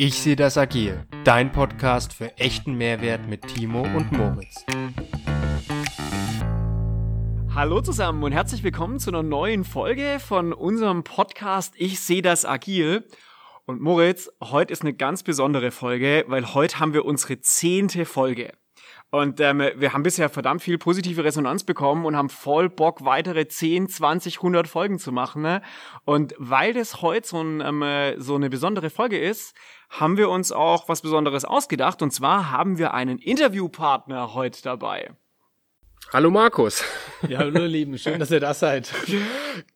Ich sehe das agil. Dein Podcast für echten Mehrwert mit Timo und Moritz. Hallo zusammen und herzlich willkommen zu einer neuen Folge von unserem Podcast Ich sehe das agil. Und Moritz, heute ist eine ganz besondere Folge, weil heute haben wir unsere zehnte Folge. Und ähm, wir haben bisher verdammt viel positive Resonanz bekommen und haben voll Bock, weitere 10, 20, 100 Folgen zu machen. Ne? Und weil das heute so, ein, ähm, so eine besondere Folge ist, haben wir uns auch was Besonderes ausgedacht. Und zwar haben wir einen Interviewpartner heute dabei. Hallo Markus. Ja, hallo Lieben, schön, dass ihr da seid.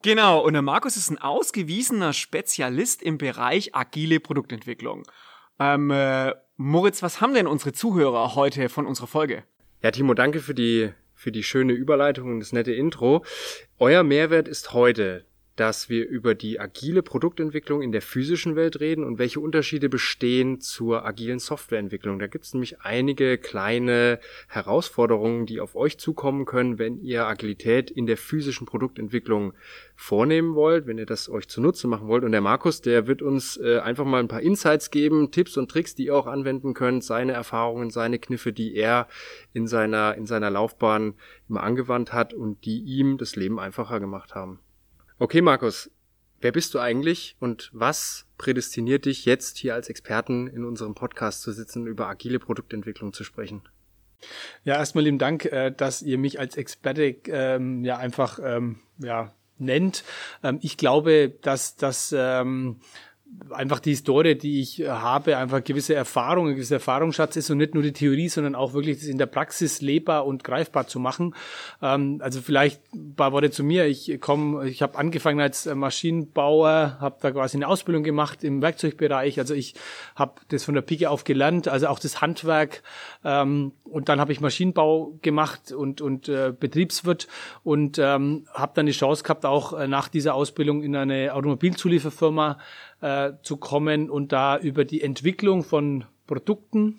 Genau, und der Markus ist ein ausgewiesener Spezialist im Bereich agile Produktentwicklung. Ähm, äh, Moritz, was haben denn unsere Zuhörer heute von unserer Folge? Ja, Timo, danke für die, für die schöne Überleitung und das nette Intro. Euer Mehrwert ist heute, dass wir über die agile Produktentwicklung in der physischen Welt reden und welche Unterschiede bestehen zur agilen Softwareentwicklung. Da gibt es nämlich einige kleine Herausforderungen, die auf euch zukommen können, wenn ihr Agilität in der physischen Produktentwicklung vornehmen wollt, wenn ihr das euch zunutze machen wollt. Und der Markus, der wird uns äh, einfach mal ein paar Insights geben, Tipps und Tricks, die ihr auch anwenden könnt, seine Erfahrungen, seine Kniffe, die er in seiner, in seiner Laufbahn immer angewandt hat und die ihm das Leben einfacher gemacht haben. Okay, Markus, wer bist du eigentlich und was prädestiniert dich jetzt hier als Experten in unserem Podcast zu sitzen, über agile Produktentwicklung zu sprechen? Ja, erstmal lieben Dank, äh, dass ihr mich als Experte ähm, ja einfach ähm, ja nennt. Ähm, ich glaube, dass das ähm, einfach die Historie, die ich äh, habe, einfach gewisse Erfahrung, ein gewisser Erfahrungsschatz ist und nicht nur die Theorie, sondern auch wirklich das in der Praxis lebbar und greifbar zu machen. Ähm, also vielleicht ein paar Worte zu mir. Ich komme, ich habe angefangen als Maschinenbauer, habe da quasi eine Ausbildung gemacht im Werkzeugbereich. Also ich habe das von der Pike auf gelernt, also auch das Handwerk. Ähm, und dann habe ich Maschinenbau gemacht und, und äh, Betriebswirt und ähm, habe dann die Chance gehabt, auch äh, nach dieser Ausbildung in eine Automobilzulieferfirma äh, zu kommen und da über die Entwicklung von Produkten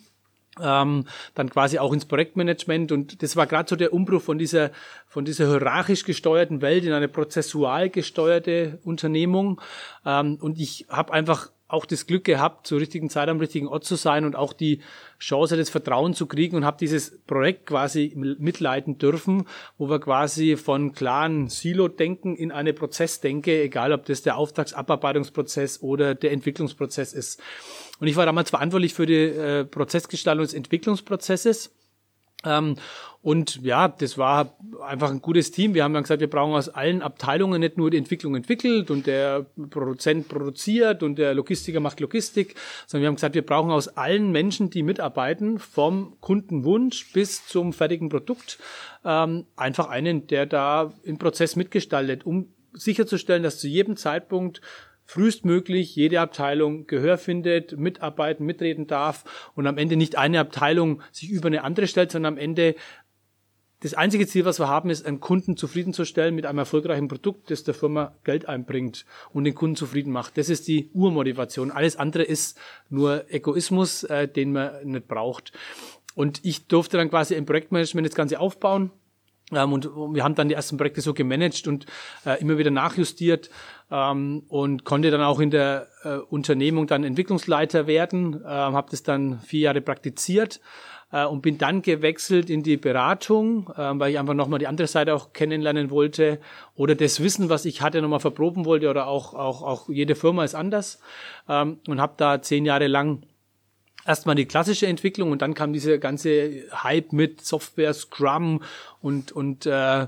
ähm, dann quasi auch ins Projektmanagement. Und das war gerade so der Umbruch von dieser von dieser hierarchisch gesteuerten Welt in eine prozessual gesteuerte Unternehmung. Ähm, und ich habe einfach auch das Glück gehabt, zur richtigen Zeit am richtigen Ort zu sein und auch die Chance, das Vertrauen zu kriegen und habe dieses Projekt quasi mitleiten dürfen, wo wir quasi von klaren Silo-Denken in eine Prozessdenke, egal ob das der Auftragsabarbeitungsprozess oder der Entwicklungsprozess ist. Und ich war damals verantwortlich für die äh, Prozessgestaltung des Entwicklungsprozesses. Ähm, und ja, das war einfach ein gutes Team. Wir haben dann gesagt, wir brauchen aus allen Abteilungen nicht nur die Entwicklung entwickelt und der Produzent produziert und der Logistiker macht Logistik, sondern wir haben gesagt, wir brauchen aus allen Menschen, die mitarbeiten, vom Kundenwunsch bis zum fertigen Produkt, ähm, einfach einen, der da im Prozess mitgestaltet, um sicherzustellen, dass zu jedem Zeitpunkt frühestmöglich jede Abteilung Gehör findet, mitarbeiten, mitreden darf und am Ende nicht eine Abteilung sich über eine andere stellt, sondern am Ende das einzige Ziel, was wir haben, ist, einen Kunden zufriedenzustellen mit einem erfolgreichen Produkt, das der Firma Geld einbringt und den Kunden zufrieden macht. Das ist die Urmotivation. Alles andere ist nur Egoismus, äh, den man nicht braucht. Und ich durfte dann quasi im Projektmanagement das Ganze aufbauen. Ähm, und wir haben dann die ersten Projekte so gemanagt und äh, immer wieder nachjustiert ähm, und konnte dann auch in der äh, Unternehmung dann Entwicklungsleiter werden, äh, habe das dann vier Jahre praktiziert äh, und bin dann gewechselt in die Beratung, äh, weil ich einfach nochmal die andere Seite auch kennenlernen wollte oder das Wissen, was ich hatte, nochmal verproben wollte oder auch, auch, auch jede Firma ist anders ähm, und habe da zehn Jahre lang erstmal die klassische Entwicklung und dann kam dieser ganze Hype mit Software, Scrum und, und äh,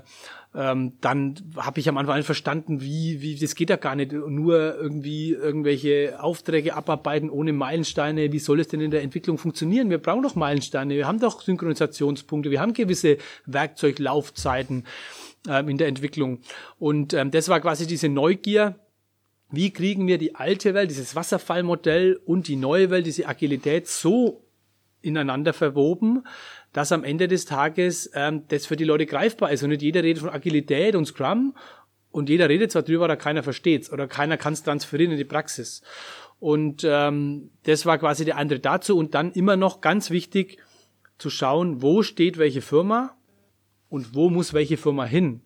ähm, dann habe ich am Anfang verstanden, wie, wie, das geht ja gar nicht, nur irgendwie irgendwelche Aufträge abarbeiten ohne Meilensteine. Wie soll es denn in der Entwicklung funktionieren? Wir brauchen doch Meilensteine, wir haben doch Synchronisationspunkte, wir haben gewisse Werkzeuglaufzeiten ähm, in der Entwicklung. Und ähm, das war quasi diese Neugier, wie kriegen wir die alte Welt, dieses Wasserfallmodell und die neue Welt, diese Agilität so ineinander verwoben, dass am Ende des Tages ähm, das für die Leute greifbar ist. Und nicht jeder redet von Agilität und Scrum und jeder redet zwar drüber, aber keiner versteht's oder keiner kann es transferieren in die Praxis. Und ähm, das war quasi der andere dazu. Und dann immer noch ganz wichtig zu schauen, wo steht welche Firma und wo muss welche Firma hin.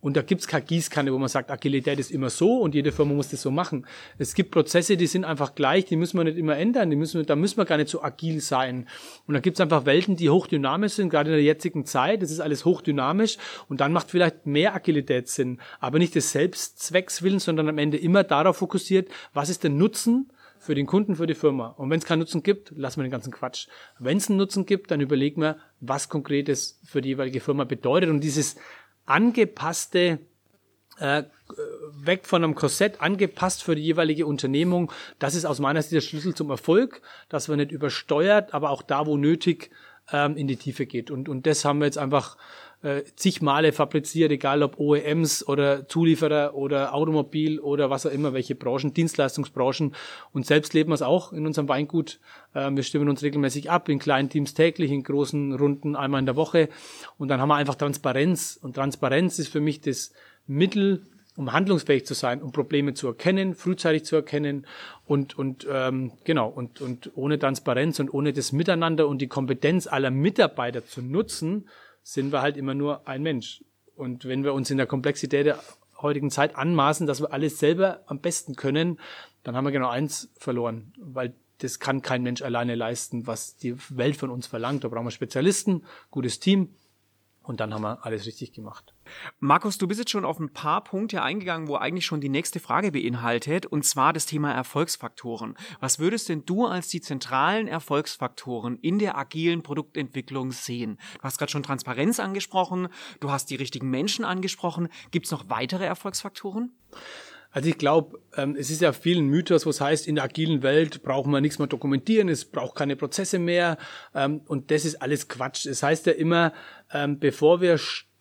Und da gibt's keine Gießkanne, wo man sagt, Agilität ist immer so und jede Firma muss das so machen. Es gibt Prozesse, die sind einfach gleich, die müssen wir nicht immer ändern, die müssen, da müssen wir gar nicht so agil sein. Und da gibt's einfach Welten, die hochdynamisch sind, gerade in der jetzigen Zeit. Das ist alles hochdynamisch und dann macht vielleicht mehr Agilität Sinn. Aber nicht des Selbstzwecks willen, sondern am Ende immer darauf fokussiert, was ist der Nutzen für den Kunden, für die Firma. Und wenn es keinen Nutzen gibt, lassen wir den ganzen Quatsch. Wenn es einen Nutzen gibt, dann überlegen wir, was konkretes für die jeweilige Firma bedeutet. Und dieses angepasste äh, weg von einem Korsett, angepasst für die jeweilige Unternehmung. Das ist aus meiner Sicht der Schlüssel zum Erfolg, dass man nicht übersteuert, aber auch da, wo nötig, ähm, in die Tiefe geht. Und, und das haben wir jetzt einfach äh, zig Male fabriziert, egal ob OEMs oder Zulieferer oder Automobil oder was auch immer, welche Branchen, Dienstleistungsbranchen. Und selbst leben wir es auch in unserem Weingut. Äh, wir stimmen uns regelmäßig ab, in kleinen Teams täglich, in großen Runden einmal in der Woche. Und dann haben wir einfach Transparenz. Und Transparenz ist für mich das Mittel, um handlungsfähig zu sein, um Probleme zu erkennen, frühzeitig zu erkennen und und ähm, genau und und ohne Transparenz und ohne das Miteinander und die Kompetenz aller Mitarbeiter zu nutzen, sind wir halt immer nur ein Mensch. Und wenn wir uns in der Komplexität der heutigen Zeit anmaßen, dass wir alles selber am besten können, dann haben wir genau eins verloren, weil das kann kein Mensch alleine leisten, was die Welt von uns verlangt. Da brauchen wir Spezialisten, gutes Team und dann haben wir alles richtig gemacht. Markus, du bist jetzt schon auf ein paar Punkte eingegangen, wo eigentlich schon die nächste Frage beinhaltet, und zwar das Thema Erfolgsfaktoren. Was würdest denn du als die zentralen Erfolgsfaktoren in der agilen Produktentwicklung sehen? Du hast gerade schon Transparenz angesprochen, du hast die richtigen Menschen angesprochen. Gibt es noch weitere Erfolgsfaktoren? Also ich glaube, ähm, es ist ja vielen Mythos, was heißt, in der agilen Welt brauchen wir nichts mehr dokumentieren, es braucht keine Prozesse mehr ähm, und das ist alles Quatsch. Es das heißt ja immer, ähm, bevor wir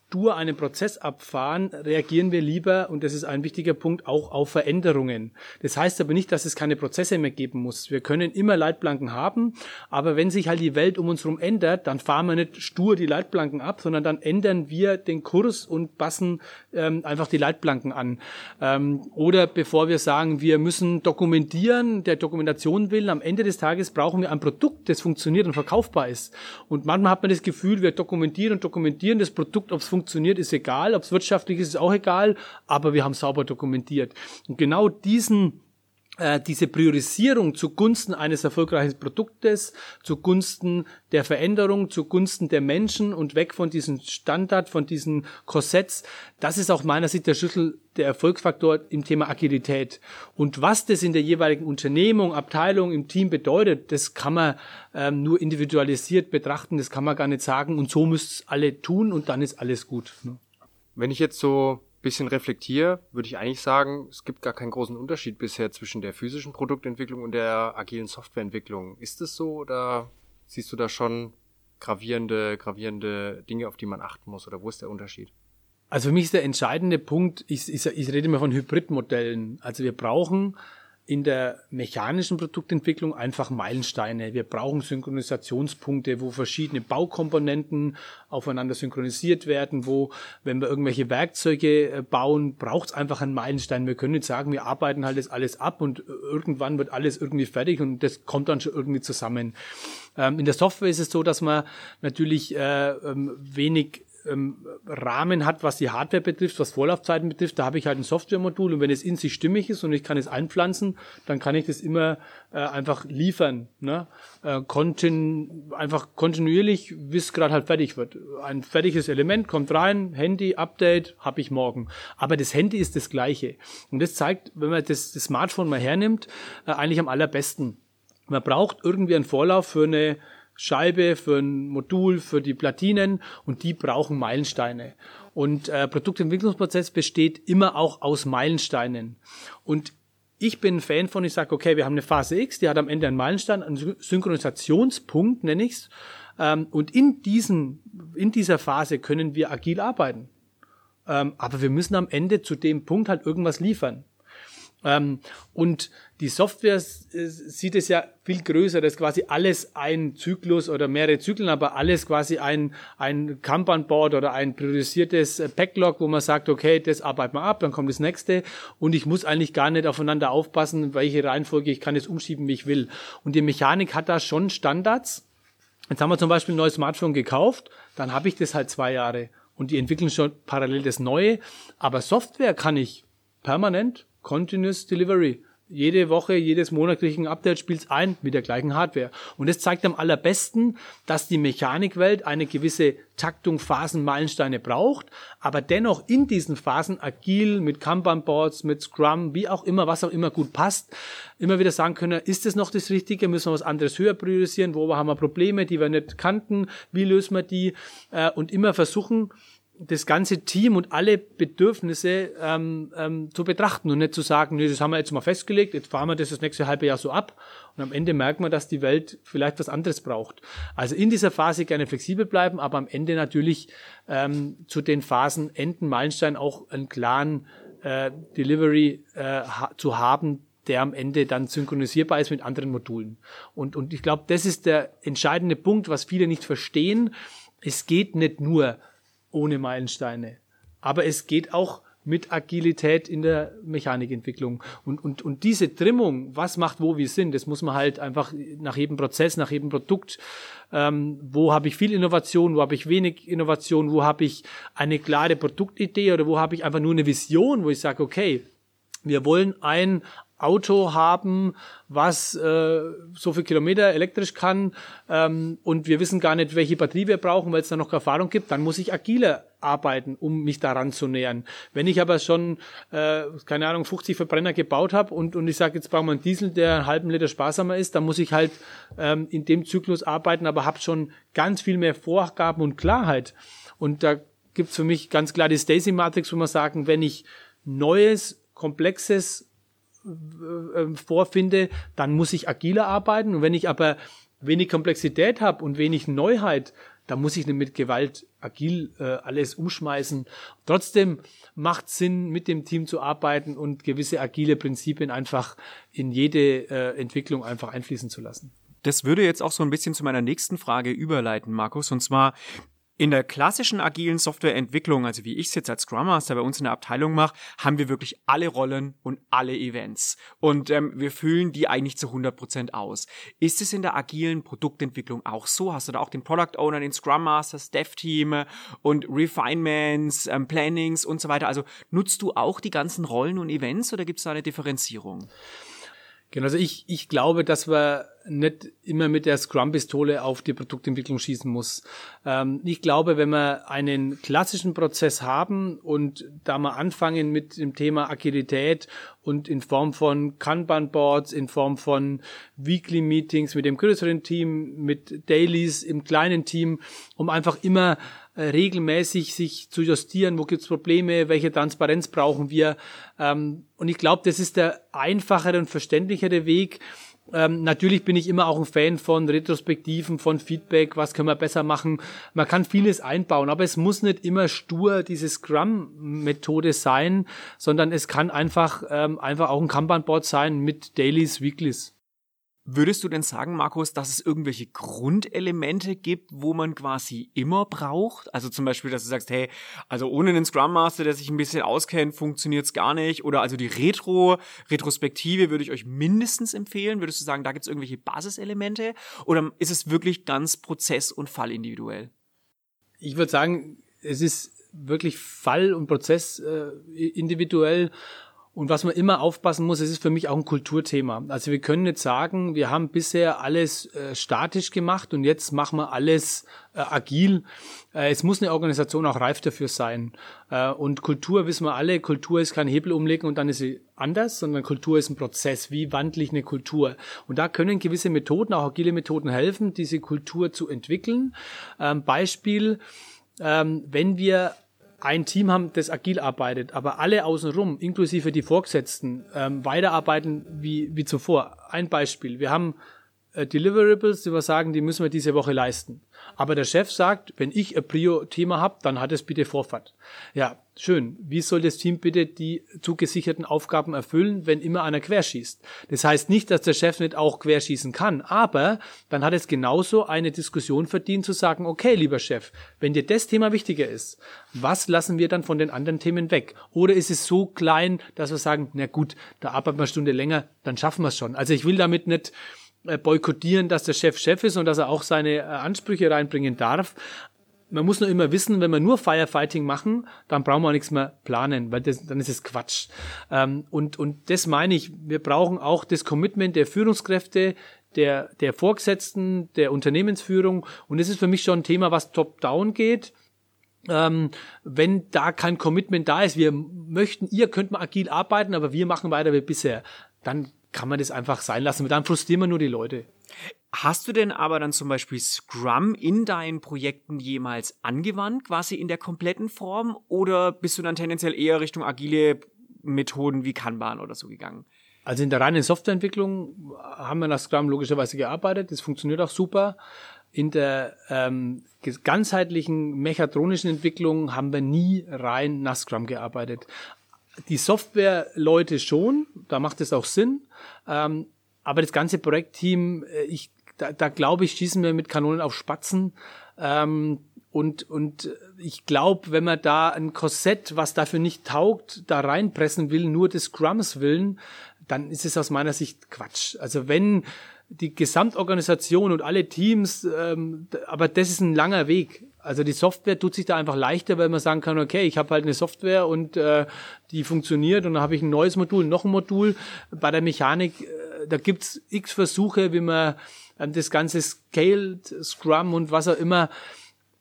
stur einen Prozess abfahren, reagieren wir lieber, und das ist ein wichtiger Punkt, auch auf Veränderungen. Das heißt aber nicht, dass es keine Prozesse mehr geben muss. Wir können immer Leitplanken haben, aber wenn sich halt die Welt um uns herum ändert, dann fahren wir nicht stur die Leitplanken ab, sondern dann ändern wir den Kurs und passen ähm, einfach die Leitplanken an. Ähm, oder bevor wir sagen, wir müssen dokumentieren, der Dokumentation willen, am Ende des Tages brauchen wir ein Produkt, das funktioniert und verkaufbar ist. Und manchmal hat man das Gefühl, wir dokumentieren und dokumentieren das Produkt, ob es funktioniert, ist egal. Ob es wirtschaftlich ist, ist auch egal. Aber wir haben sauber dokumentiert. Und genau diesen diese Priorisierung zugunsten eines erfolgreichen Produktes, zugunsten der Veränderung, zugunsten der Menschen und weg von diesem Standard, von diesen Korsetts, das ist auch meiner Sicht der Schlüssel, der Erfolgsfaktor im Thema Agilität. Und was das in der jeweiligen Unternehmung, Abteilung, im Team bedeutet, das kann man ähm, nur individualisiert betrachten, das kann man gar nicht sagen und so müsst alle tun und dann ist alles gut. Ne? Wenn ich jetzt so bisschen reflektiere, würde ich eigentlich sagen, es gibt gar keinen großen Unterschied bisher zwischen der physischen Produktentwicklung und der agilen Softwareentwicklung. Ist es so oder siehst du da schon gravierende, gravierende Dinge, auf die man achten muss oder wo ist der Unterschied? Also für mich ist der entscheidende Punkt, ich, ich, ich rede immer von Hybridmodellen. Also wir brauchen in der mechanischen Produktentwicklung einfach Meilensteine. Wir brauchen Synchronisationspunkte, wo verschiedene Baukomponenten aufeinander synchronisiert werden, wo, wenn wir irgendwelche Werkzeuge äh, bauen, braucht es einfach einen Meilenstein. Wir können nicht sagen, wir arbeiten halt das alles ab und irgendwann wird alles irgendwie fertig und das kommt dann schon irgendwie zusammen. Ähm, in der Software ist es so, dass man natürlich äh, ähm, wenig ähm, Rahmen hat, was die Hardware betrifft, was Vorlaufzeiten betrifft. Da habe ich halt ein Softwaremodul und wenn es in sich stimmig ist und ich kann es einpflanzen, dann kann ich das immer äh, einfach liefern. Ne? Äh, kontin einfach kontinuierlich, bis es gerade halt fertig wird. Ein fertiges Element kommt rein, Handy, Update, habe ich morgen. Aber das Handy ist das gleiche. Und das zeigt, wenn man das, das Smartphone mal hernimmt, äh, eigentlich am allerbesten. Man braucht irgendwie einen Vorlauf für eine Scheibe, für ein Modul, für die Platinen und die brauchen Meilensteine. Und äh, Produktentwicklungsprozess besteht immer auch aus Meilensteinen. Und ich bin ein Fan von, ich sage, okay, wir haben eine Phase X, die hat am Ende einen Meilenstein, einen Synchronisationspunkt, nenne ich's. Ähm, und in, diesen, in dieser Phase können wir agil arbeiten. Ähm, aber wir müssen am Ende zu dem Punkt halt irgendwas liefern. Ähm, und die Software sieht es ja viel größer, das ist quasi alles ein Zyklus oder mehrere Zyklen, aber alles quasi ein, ein Kanban-Board oder ein priorisiertes äh, Backlog, wo man sagt, okay, das arbeiten wir ab, dann kommt das nächste und ich muss eigentlich gar nicht aufeinander aufpassen, welche Reihenfolge, ich kann es umschieben, wie ich will. Und die Mechanik hat da schon Standards. Jetzt haben wir zum Beispiel ein neues Smartphone gekauft, dann habe ich das halt zwei Jahre. und die entwickeln schon parallel das Neue. Aber Software kann ich permanent, continuous delivery. Jede Woche, jedes Monat kriege ich ein Update, spielt's ein mit der gleichen Hardware. Und das zeigt am allerbesten, dass die Mechanikwelt eine gewisse Taktung, Phasen, Meilensteine braucht, aber dennoch in diesen Phasen agil mit Kanban-Boards, mit Scrum, wie auch immer, was auch immer gut passt, immer wieder sagen können, ist es noch das Richtige, müssen wir was anderes höher priorisieren, wo haben wir Probleme, die wir nicht kannten, wie lösen wir die? Äh, und immer versuchen, das ganze Team und alle Bedürfnisse ähm, ähm, zu betrachten und nicht zu sagen, nee, das haben wir jetzt mal festgelegt, jetzt fahren wir das das nächste halbe Jahr so ab und am Ende merkt man, dass die Welt vielleicht was anderes braucht. Also in dieser Phase gerne flexibel bleiben, aber am Ende natürlich ähm, zu den Phasen Enden, Meilenstein auch einen klaren äh, Delivery äh, ha zu haben, der am Ende dann synchronisierbar ist mit anderen Modulen. Und, und ich glaube, das ist der entscheidende Punkt, was viele nicht verstehen. Es geht nicht nur ohne Meilensteine. Aber es geht auch mit Agilität in der Mechanikentwicklung. Und, und, und diese Trimmung, was macht wo wir sind, das muss man halt einfach nach jedem Prozess, nach jedem Produkt, ähm, wo habe ich viel Innovation, wo habe ich wenig Innovation, wo habe ich eine klare Produktidee oder wo habe ich einfach nur eine Vision, wo ich sage, okay, wir wollen ein Auto haben, was äh, so viel Kilometer elektrisch kann ähm, und wir wissen gar nicht, welche Batterie wir brauchen, weil es da noch keine Erfahrung gibt, dann muss ich agiler arbeiten, um mich daran zu nähern. Wenn ich aber schon, äh, keine Ahnung, 50 Verbrenner gebaut habe und, und ich sage, jetzt brauchen wir einen Diesel, der einen halben Liter sparsamer ist, dann muss ich halt ähm, in dem Zyklus arbeiten, aber habe schon ganz viel mehr Vorgaben und Klarheit. Und da gibt's für mich ganz klar die Stacy-Matrix, wo man sagen, wenn ich neues, komplexes äh, ähm, vorfinde, dann muss ich agiler arbeiten. Und wenn ich aber wenig Komplexität habe und wenig Neuheit, dann muss ich nicht mit Gewalt agil äh, alles umschmeißen. Trotzdem macht Sinn, mit dem Team zu arbeiten und gewisse agile Prinzipien einfach in jede äh, Entwicklung einfach einfließen zu lassen. Das würde jetzt auch so ein bisschen zu meiner nächsten Frage überleiten, Markus. Und zwar, in der klassischen agilen Softwareentwicklung, also wie ich es jetzt als Scrum Master bei uns in der Abteilung mache, haben wir wirklich alle Rollen und alle Events. Und ähm, wir füllen die eigentlich zu 100% aus. Ist es in der agilen Produktentwicklung auch so? Hast du da auch den Product Owner, den Scrum Master, Dev-Team und Refinements, ähm, Plannings und so weiter? Also nutzt du auch die ganzen Rollen und Events oder gibt es da eine Differenzierung? Genau, also ich, ich glaube, dass man nicht immer mit der Scrum-Pistole auf die Produktentwicklung schießen muss. Ähm, ich glaube, wenn wir einen klassischen Prozess haben und da mal anfangen mit dem Thema Agilität und in Form von Kanban-Boards, in Form von Weekly Meetings mit dem größeren Team, mit Dailies im kleinen Team, um einfach immer regelmäßig sich zu justieren, wo gibt's Probleme, welche Transparenz brauchen wir. Ähm, und ich glaube, das ist der einfachere und verständlichere Weg. Ähm, natürlich bin ich immer auch ein Fan von Retrospektiven, von Feedback, was können wir besser machen. Man kann vieles einbauen, aber es muss nicht immer stur diese Scrum-Methode sein, sondern es kann einfach, ähm, einfach auch ein Kanban-Board sein mit Dailies, Weeklies. Würdest du denn sagen, Markus, dass es irgendwelche Grundelemente gibt, wo man quasi immer braucht? Also zum Beispiel, dass du sagst, hey, also ohne einen Scrum Master, der sich ein bisschen auskennt, funktioniert's gar nicht. Oder also die Retro, Retrospektive würde ich euch mindestens empfehlen. Würdest du sagen, da gibt's irgendwelche Basiselemente? Oder ist es wirklich ganz prozess- und fallindividuell? Ich würde sagen, es ist wirklich fall- und prozess äh, individuell und was man immer aufpassen muss, es ist für mich auch ein Kulturthema. Also wir können nicht sagen, wir haben bisher alles äh, statisch gemacht und jetzt machen wir alles äh, agil. Äh, es muss eine Organisation auch reif dafür sein. Äh, und Kultur wissen wir alle, Kultur ist kein Hebel umlegen und dann ist sie anders, sondern Kultur ist ein Prozess. Wie wandle ich eine Kultur? Und da können gewisse Methoden, auch agile Methoden helfen, diese Kultur zu entwickeln. Ähm, Beispiel, ähm, wenn wir ein Team haben, das agil arbeitet, aber alle außenrum, inklusive die Vorgesetzten, ähm, weiterarbeiten wie, wie zuvor. Ein Beispiel. Wir haben äh, Deliverables, die wir sagen, die müssen wir diese Woche leisten. Aber der Chef sagt, wenn ich ein Prio-Thema habe, dann hat es bitte Vorfahrt. Ja, schön. Wie soll das Team bitte die zugesicherten Aufgaben erfüllen, wenn immer einer querschießt? Das heißt nicht, dass der Chef nicht auch querschießen kann, aber dann hat es genauso eine Diskussion verdient zu sagen, okay, lieber Chef, wenn dir das Thema wichtiger ist, was lassen wir dann von den anderen Themen weg? Oder ist es so klein, dass wir sagen, na gut, da arbeiten wir eine Stunde länger, dann schaffen wir es schon. Also ich will damit nicht boykottieren, dass der Chef Chef ist und dass er auch seine äh, Ansprüche reinbringen darf. man muss nur immer wissen, wenn wir nur Firefighting machen, dann brauchen wir auch nichts mehr planen, weil das, dann ist es Quatsch. Ähm, und, und das meine ich, wir brauchen auch das Commitment der Führungskräfte, der, der Vorgesetzten, der Unternehmensführung. Und das ist für mich schon ein Thema, was top-down geht. Ähm, wenn da kein Commitment da ist, wir möchten, ihr könnt mal agil arbeiten, aber wir machen weiter wie bisher, dann kann man das einfach sein lassen. Dann frustrieren wir nur die Leute. Hast du denn aber dann zum Beispiel Scrum in deinen Projekten jemals angewandt, quasi in der kompletten Form? Oder bist du dann tendenziell eher Richtung agile Methoden wie Kanban oder so gegangen? Also in der reinen Softwareentwicklung haben wir nach Scrum logischerweise gearbeitet. Das funktioniert auch super. In der ähm, ganzheitlichen mechatronischen Entwicklung haben wir nie rein nach Scrum gearbeitet. Die Software-Leute schon, da macht es auch Sinn. Ähm, aber das ganze Projektteam, äh, ich da, da glaube ich, schießen wir mit Kanonen auf Spatzen. Ähm, und, und ich glaube, wenn man da ein Korsett, was dafür nicht taugt, da reinpressen will, nur des Scrums willen, dann ist es aus meiner Sicht Quatsch. Also wenn die Gesamtorganisation und alle Teams, ähm, aber das ist ein langer Weg. Also die Software tut sich da einfach leichter, weil man sagen kann, okay, ich habe halt eine Software und äh, die funktioniert und dann habe ich ein neues Modul, noch ein Modul. Bei der Mechanik, äh, da gibt's x Versuche, wie man ähm, das ganze Scaled, Scrum und was auch immer.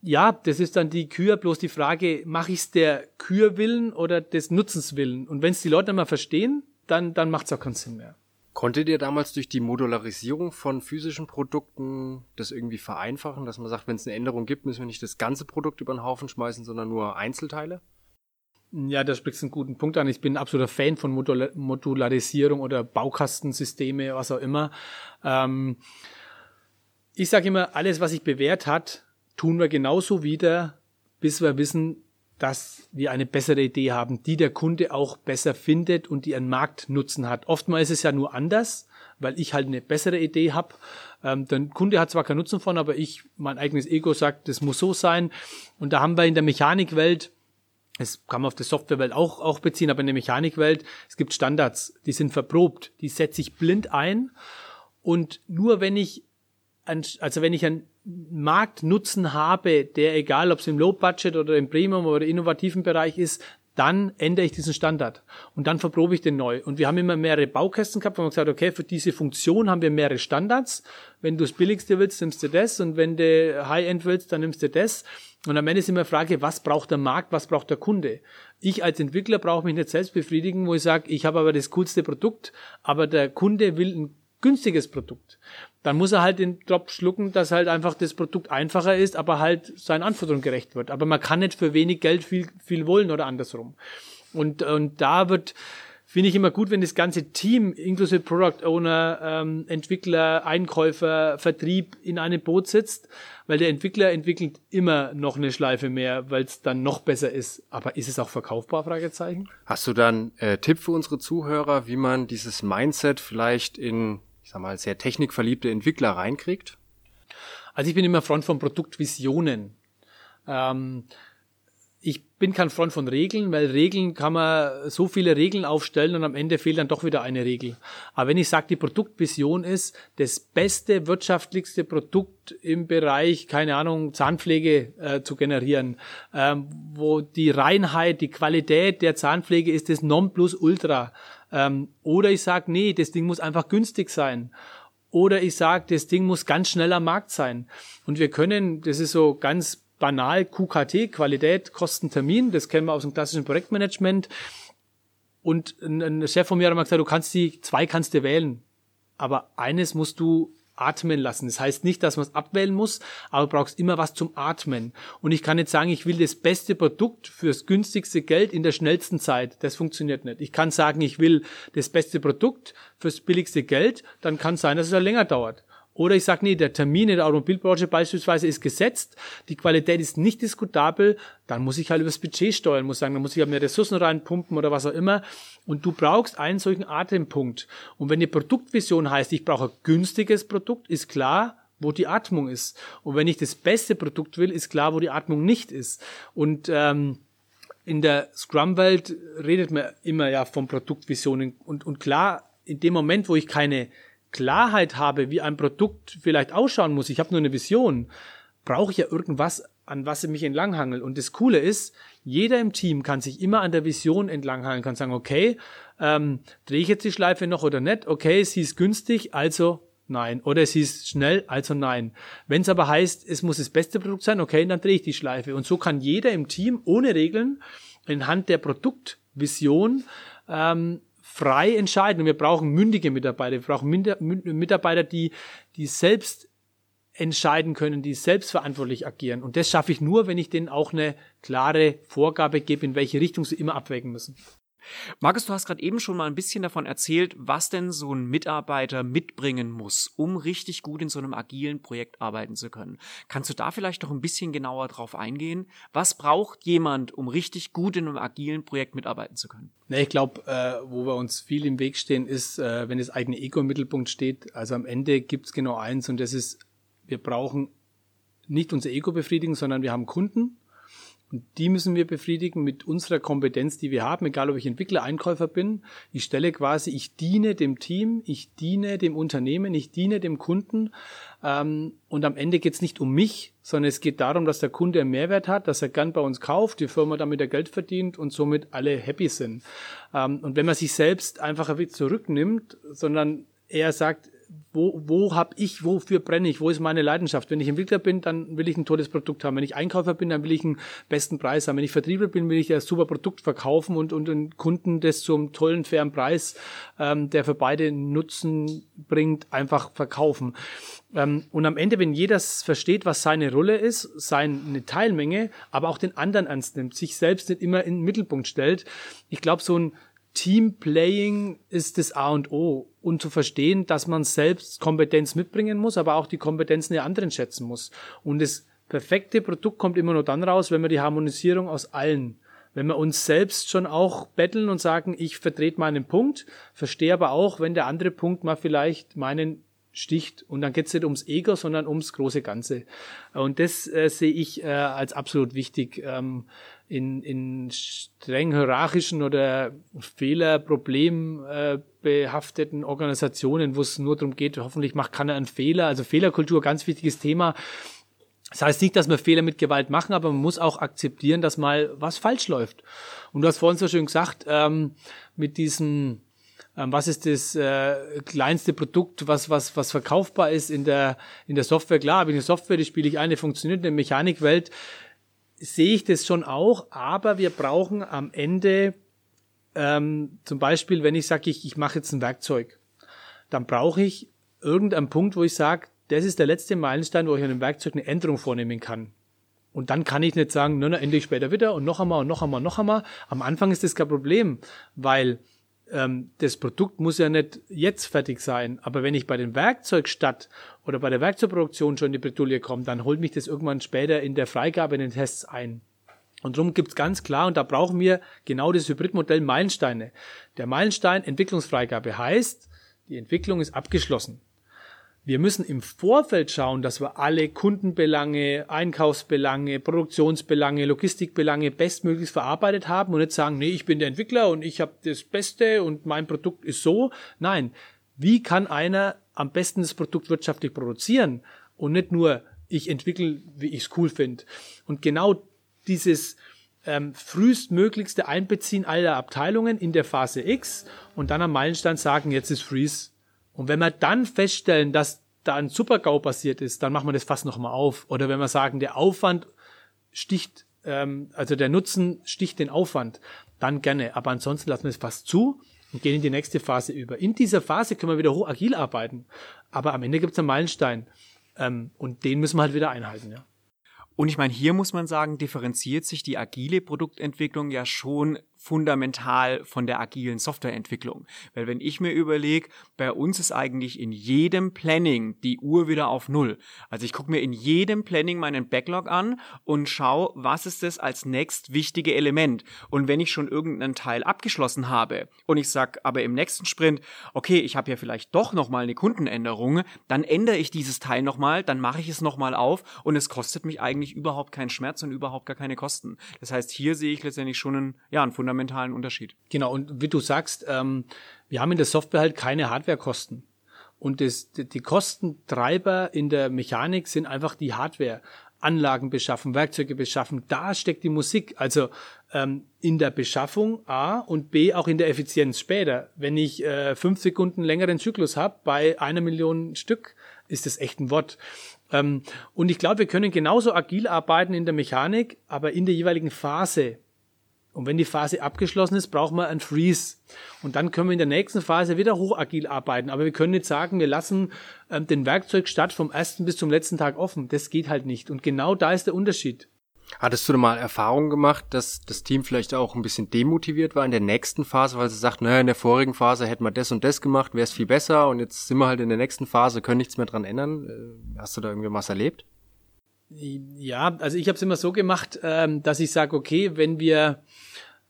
Ja, das ist dann die Kür, bloß die Frage, mache ich es der Kür willen oder des Nutzens willen? Und wenn es die Leute mal verstehen, dann, dann macht es auch keinen Sinn mehr. Konntet ihr damals durch die Modularisierung von physischen Produkten das irgendwie vereinfachen, dass man sagt, wenn es eine Änderung gibt, müssen wir nicht das ganze Produkt über den Haufen schmeißen, sondern nur Einzelteile? Ja, da sprichst du einen guten Punkt an. Ich bin ein absoluter Fan von Modularisierung oder Baukastensysteme, was auch immer. Ähm, ich sage immer, alles, was sich bewährt hat, tun wir genauso wieder, bis wir wissen, dass wir eine bessere Idee haben, die der Kunde auch besser findet und die einen Marktnutzen hat. Oftmals ist es ja nur anders, weil ich halt eine bessere Idee habe. Ähm, der Kunde hat zwar keinen Nutzen von, aber ich, mein eigenes Ego sagt, das muss so sein. Und da haben wir in der Mechanikwelt, es kann man auf die Softwarewelt auch, auch beziehen, aber in der Mechanikwelt, es gibt Standards, die sind verprobt, die setze ich blind ein. Und nur wenn ich also wenn ich einen Marktnutzen habe, der egal ob es im Low-Budget oder im Premium oder innovativen Bereich ist, dann ändere ich diesen Standard und dann verprobe ich den neu. Und wir haben immer mehrere Baukästen gehabt, wo man gesagt okay, für diese Funktion haben wir mehrere Standards. Wenn du das Billigste willst, nimmst du das und wenn du High-End willst, dann nimmst du das. Und am Ende ist immer die Frage, was braucht der Markt, was braucht der Kunde? Ich als Entwickler brauche mich nicht selbst befriedigen, wo ich sage, ich habe aber das coolste Produkt, aber der Kunde will ein günstiges Produkt dann muss er halt den Drop schlucken, dass halt einfach das Produkt einfacher ist, aber halt seinen Anforderungen gerecht wird. Aber man kann nicht für wenig Geld viel, viel wollen oder andersrum. Und, und da wird, finde ich immer gut, wenn das ganze Team, inklusive Product Owner, ähm, Entwickler, Einkäufer, Vertrieb in einem Boot sitzt, weil der Entwickler entwickelt immer noch eine Schleife mehr, weil es dann noch besser ist. Aber ist es auch verkaufbar? Fragezeichen. Hast du dann äh, Tipp für unsere Zuhörer, wie man dieses Mindset vielleicht in ich sag mal, sehr technikverliebte Entwickler reinkriegt? Also ich bin immer Freund von Produktvisionen. Ähm, ich bin kein Freund von Regeln, weil Regeln kann man so viele Regeln aufstellen und am Ende fehlt dann doch wieder eine Regel. Aber wenn ich sage, die Produktvision ist das beste, wirtschaftlichste Produkt im Bereich, keine Ahnung, Zahnpflege äh, zu generieren, ähm, wo die Reinheit, die Qualität der Zahnpflege ist das Nonplusultra, ähm, oder ich sage, nee, das Ding muss einfach günstig sein. Oder ich sage, das Ding muss ganz schnell am Markt sein. Und wir können, das ist so ganz banal, QKT, Qualität, Kosten, Termin, das kennen wir aus dem klassischen Projektmanagement. Und ein Chef von mir hat mal gesagt, du kannst die, zwei kannst du wählen. Aber eines musst du atmen lassen. Das heißt nicht, dass man es abwählen muss, aber brauchst immer was zum Atmen. Und ich kann nicht sagen, ich will das beste Produkt fürs günstigste Geld in der schnellsten Zeit. Das funktioniert nicht. Ich kann sagen, ich will das beste Produkt fürs billigste Geld, dann kann es sein, dass es ja länger dauert. Oder ich sage, nee, der Termin in der Automobilbranche beispielsweise ist gesetzt, die Qualität ist nicht diskutabel, dann muss ich halt übers Budget steuern, muss sagen, dann muss ich halt mehr Ressourcen reinpumpen oder was auch immer. Und du brauchst einen solchen Atempunkt. Und wenn die Produktvision heißt, ich brauche ein günstiges Produkt, ist klar, wo die Atmung ist. Und wenn ich das beste Produkt will, ist klar, wo die Atmung nicht ist. Und ähm, in der Scrum-Welt redet man immer ja von Produktvisionen. Und, und klar, in dem Moment, wo ich keine Klarheit habe, wie ein Produkt vielleicht ausschauen muss, ich habe nur eine Vision, brauche ich ja irgendwas an was ich mich entlanghangel. Und das Coole ist, jeder im Team kann sich immer an der Vision entlanghangeln, kann sagen, okay, ähm, drehe ich jetzt die Schleife noch oder nicht? Okay, sie ist günstig, also nein. Oder sie ist schnell, also nein. Wenn es aber heißt, es muss das beste Produkt sein, okay, dann drehe ich die Schleife. Und so kann jeder im Team ohne Regeln anhand der Produktvision ähm, frei entscheiden. Und wir brauchen mündige Mitarbeiter. Wir brauchen Mitarbeiter, die, die selbst entscheiden können, die selbstverantwortlich agieren. Und das schaffe ich nur, wenn ich denen auch eine klare Vorgabe gebe, in welche Richtung sie immer abwägen müssen. Markus, du hast gerade eben schon mal ein bisschen davon erzählt, was denn so ein Mitarbeiter mitbringen muss, um richtig gut in so einem agilen Projekt arbeiten zu können. Kannst du da vielleicht noch ein bisschen genauer drauf eingehen? Was braucht jemand, um richtig gut in einem agilen Projekt mitarbeiten zu können? Nee, ich glaube, äh, wo wir uns viel im Weg stehen, ist, äh, wenn das eigene Ego im Mittelpunkt steht. Also am Ende gibt es genau eins und das ist wir brauchen nicht unser Ego befriedigen, sondern wir haben Kunden und die müssen wir befriedigen mit unserer Kompetenz, die wir haben, egal ob ich Entwickler, Einkäufer bin. Ich stelle quasi, ich diene dem Team, ich diene dem Unternehmen, ich diene dem Kunden. Ähm, und am Ende geht es nicht um mich, sondern es geht darum, dass der Kunde einen Mehrwert hat, dass er gern bei uns kauft, die Firma damit er Geld verdient und somit alle happy sind. Ähm, und wenn man sich selbst einfach ein zurücknimmt, sondern er sagt, wo, wo habe ich, wofür brenne ich, wo ist meine Leidenschaft? Wenn ich Entwickler bin, dann will ich ein tolles Produkt haben. Wenn ich Einkäufer bin, dann will ich einen besten Preis haben. Wenn ich Vertriebler bin, will ich ein super Produkt verkaufen und, und den Kunden das zum tollen, fairen Preis, ähm, der für beide Nutzen bringt, einfach verkaufen. Ähm, und am Ende, wenn jeder versteht, was seine Rolle ist, seine Teilmenge, aber auch den anderen ernst nimmt, sich selbst nicht immer in den Mittelpunkt stellt, ich glaube, so ein Teamplaying ist das A und O und zu verstehen, dass man selbst Kompetenz mitbringen muss, aber auch die Kompetenzen der anderen schätzen muss. Und das perfekte Produkt kommt immer nur dann raus, wenn wir die Harmonisierung aus allen wenn wir uns selbst schon auch betteln und sagen, ich vertrete meinen Punkt, verstehe aber auch, wenn der andere Punkt mal vielleicht meinen sticht. Und dann geht es nicht ums Ego, sondern ums große Ganze. Und das äh, sehe ich äh, als absolut wichtig. Ähm, in, in streng hierarchischen oder Fehler, problembehafteten äh, Organisationen, wo es nur darum geht, hoffentlich macht keiner einen Fehler. Also Fehlerkultur, ganz wichtiges Thema. Das heißt nicht, dass wir Fehler mit Gewalt machen, aber man muss auch akzeptieren, dass mal was falsch läuft. Und du hast vorhin so schön gesagt, ähm, mit diesem, ähm, was ist das äh, kleinste Produkt, was, was, was verkaufbar ist in der, in der Software. Klar, habe ich eine Software, die spiele ich eine, funktioniert in der Mechanikwelt sehe ich das schon auch, aber wir brauchen am Ende ähm, zum Beispiel, wenn ich sage, ich, ich mache jetzt ein Werkzeug, dann brauche ich irgendeinen Punkt, wo ich sage, das ist der letzte Meilenstein, wo ich an dem Werkzeug eine Änderung vornehmen kann. Und dann kann ich nicht sagen, na, na, ändere ich später wieder und noch einmal und noch einmal, noch einmal. Am Anfang ist das kein Problem, weil ähm, das Produkt muss ja nicht jetzt fertig sein, aber wenn ich bei dem Werkzeug statt oder bei der Werkzeugproduktion schon in die Bredouille komme, dann holt mich das irgendwann später in der Freigabe in den Tests ein. Und darum gibt's ganz klar, und da brauchen wir genau das Hybridmodell Meilensteine. Der Meilenstein Entwicklungsfreigabe heißt, die Entwicklung ist abgeschlossen. Wir müssen im Vorfeld schauen, dass wir alle Kundenbelange, Einkaufsbelange, Produktionsbelange, Logistikbelange bestmöglichst verarbeitet haben und nicht sagen, nee, ich bin der Entwickler und ich habe das Beste und mein Produkt ist so. Nein, wie kann einer am besten das Produkt wirtschaftlich produzieren und nicht nur ich entwickle, wie ich es cool finde. Und genau dieses ähm, frühestmöglichste Einbeziehen aller Abteilungen in der Phase X und dann am Meilenstein sagen, jetzt ist Freeze und wenn wir dann feststellen, dass da ein Supergau passiert ist, dann machen wir das fast nochmal auf. Oder wenn wir sagen, der Aufwand sticht, ähm, also der Nutzen sticht den Aufwand, dann gerne. Aber ansonsten lassen wir es fast zu und gehen in die nächste Phase über. In dieser Phase können wir wieder hoch agil arbeiten. Aber am Ende gibt es einen Meilenstein. Ähm, und den müssen wir halt wieder einhalten, ja. Und ich meine, hier muss man sagen, differenziert sich die agile Produktentwicklung ja schon fundamental von der agilen Softwareentwicklung. Weil wenn ich mir überlege, bei uns ist eigentlich in jedem Planning die Uhr wieder auf Null. Also ich gucke mir in jedem Planning meinen Backlog an und schaue, was ist das als nächst wichtige Element. Und wenn ich schon irgendeinen Teil abgeschlossen habe und ich sage aber im nächsten Sprint, okay, ich habe ja vielleicht doch nochmal eine Kundenänderung, dann ändere ich dieses Teil nochmal, dann mache ich es nochmal auf und es kostet mich eigentlich überhaupt keinen Schmerz und überhaupt gar keine Kosten. Das heißt, hier sehe ich letztendlich schon einen, ja, einen fundamentalen Unterschied. Genau, und wie du sagst, ähm, wir haben in der Software halt keine Hardwarekosten. Und das, die Kostentreiber in der Mechanik sind einfach die Hardware. Anlagen beschaffen, Werkzeuge beschaffen. Da steckt die Musik. Also ähm, in der Beschaffung A und B auch in der Effizienz später. Wenn ich äh, fünf Sekunden längeren Zyklus habe bei einer Million Stück, ist das echt ein Wort. Ähm, und ich glaube, wir können genauso agil arbeiten in der Mechanik, aber in der jeweiligen Phase. Und wenn die Phase abgeschlossen ist, brauchen wir ein Freeze. Und dann können wir in der nächsten Phase wieder hochagil arbeiten. Aber wir können nicht sagen, wir lassen ähm, den Werkzeugstart vom ersten bis zum letzten Tag offen. Das geht halt nicht. Und genau da ist der Unterschied. Hattest du da mal Erfahrungen gemacht, dass das Team vielleicht auch ein bisschen demotiviert war in der nächsten Phase, weil sie sagt, naja, in der vorigen Phase hätten wir das und das gemacht, wäre es viel besser und jetzt sind wir halt in der nächsten Phase, können nichts mehr dran ändern. Äh, hast du da irgendwie was erlebt? Ja, also ich habe es immer so gemacht, ähm, dass ich sage, okay, wenn wir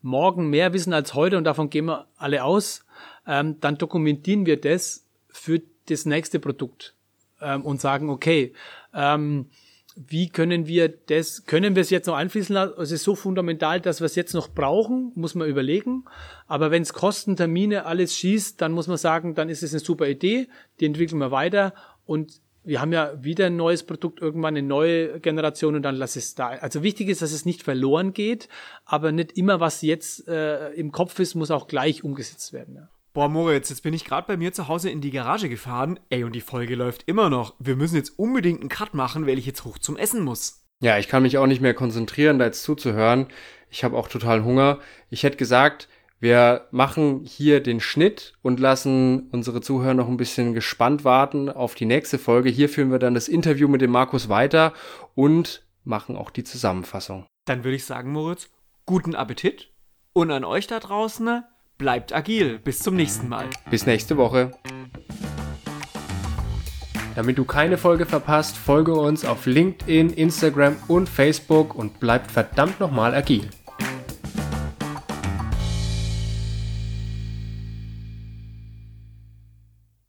morgen mehr wissen als heute und davon gehen wir alle aus, ähm, dann dokumentieren wir das für das nächste Produkt ähm, und sagen, okay, wie können wir das, können wir es jetzt noch einfließen lassen? Es ist so fundamental, dass wir es jetzt noch brauchen, muss man überlegen. Aber wenn es Kosten, Termine, alles schießt, dann muss man sagen, dann ist es eine super Idee, die entwickeln wir weiter und wir haben ja wieder ein neues Produkt, irgendwann eine neue Generation und dann lass es da. Also wichtig ist, dass es nicht verloren geht, aber nicht immer, was jetzt äh, im Kopf ist, muss auch gleich umgesetzt werden. Ja. Boah, Moritz, jetzt bin ich gerade bei mir zu Hause in die Garage gefahren. Ey, und die Folge läuft immer noch. Wir müssen jetzt unbedingt einen Cut machen, weil ich jetzt hoch zum Essen muss. Ja, ich kann mich auch nicht mehr konzentrieren, da jetzt zuzuhören. Ich habe auch total Hunger. Ich hätte gesagt, wir machen hier den Schnitt und lassen unsere Zuhörer noch ein bisschen gespannt warten auf die nächste Folge. Hier führen wir dann das Interview mit dem Markus weiter und machen auch die Zusammenfassung. Dann würde ich sagen, Moritz, guten Appetit und an euch da draußen, bleibt agil. Bis zum nächsten Mal. Bis nächste Woche. Damit du keine Folge verpasst, folge uns auf LinkedIn, Instagram und Facebook und bleibt verdammt nochmal agil.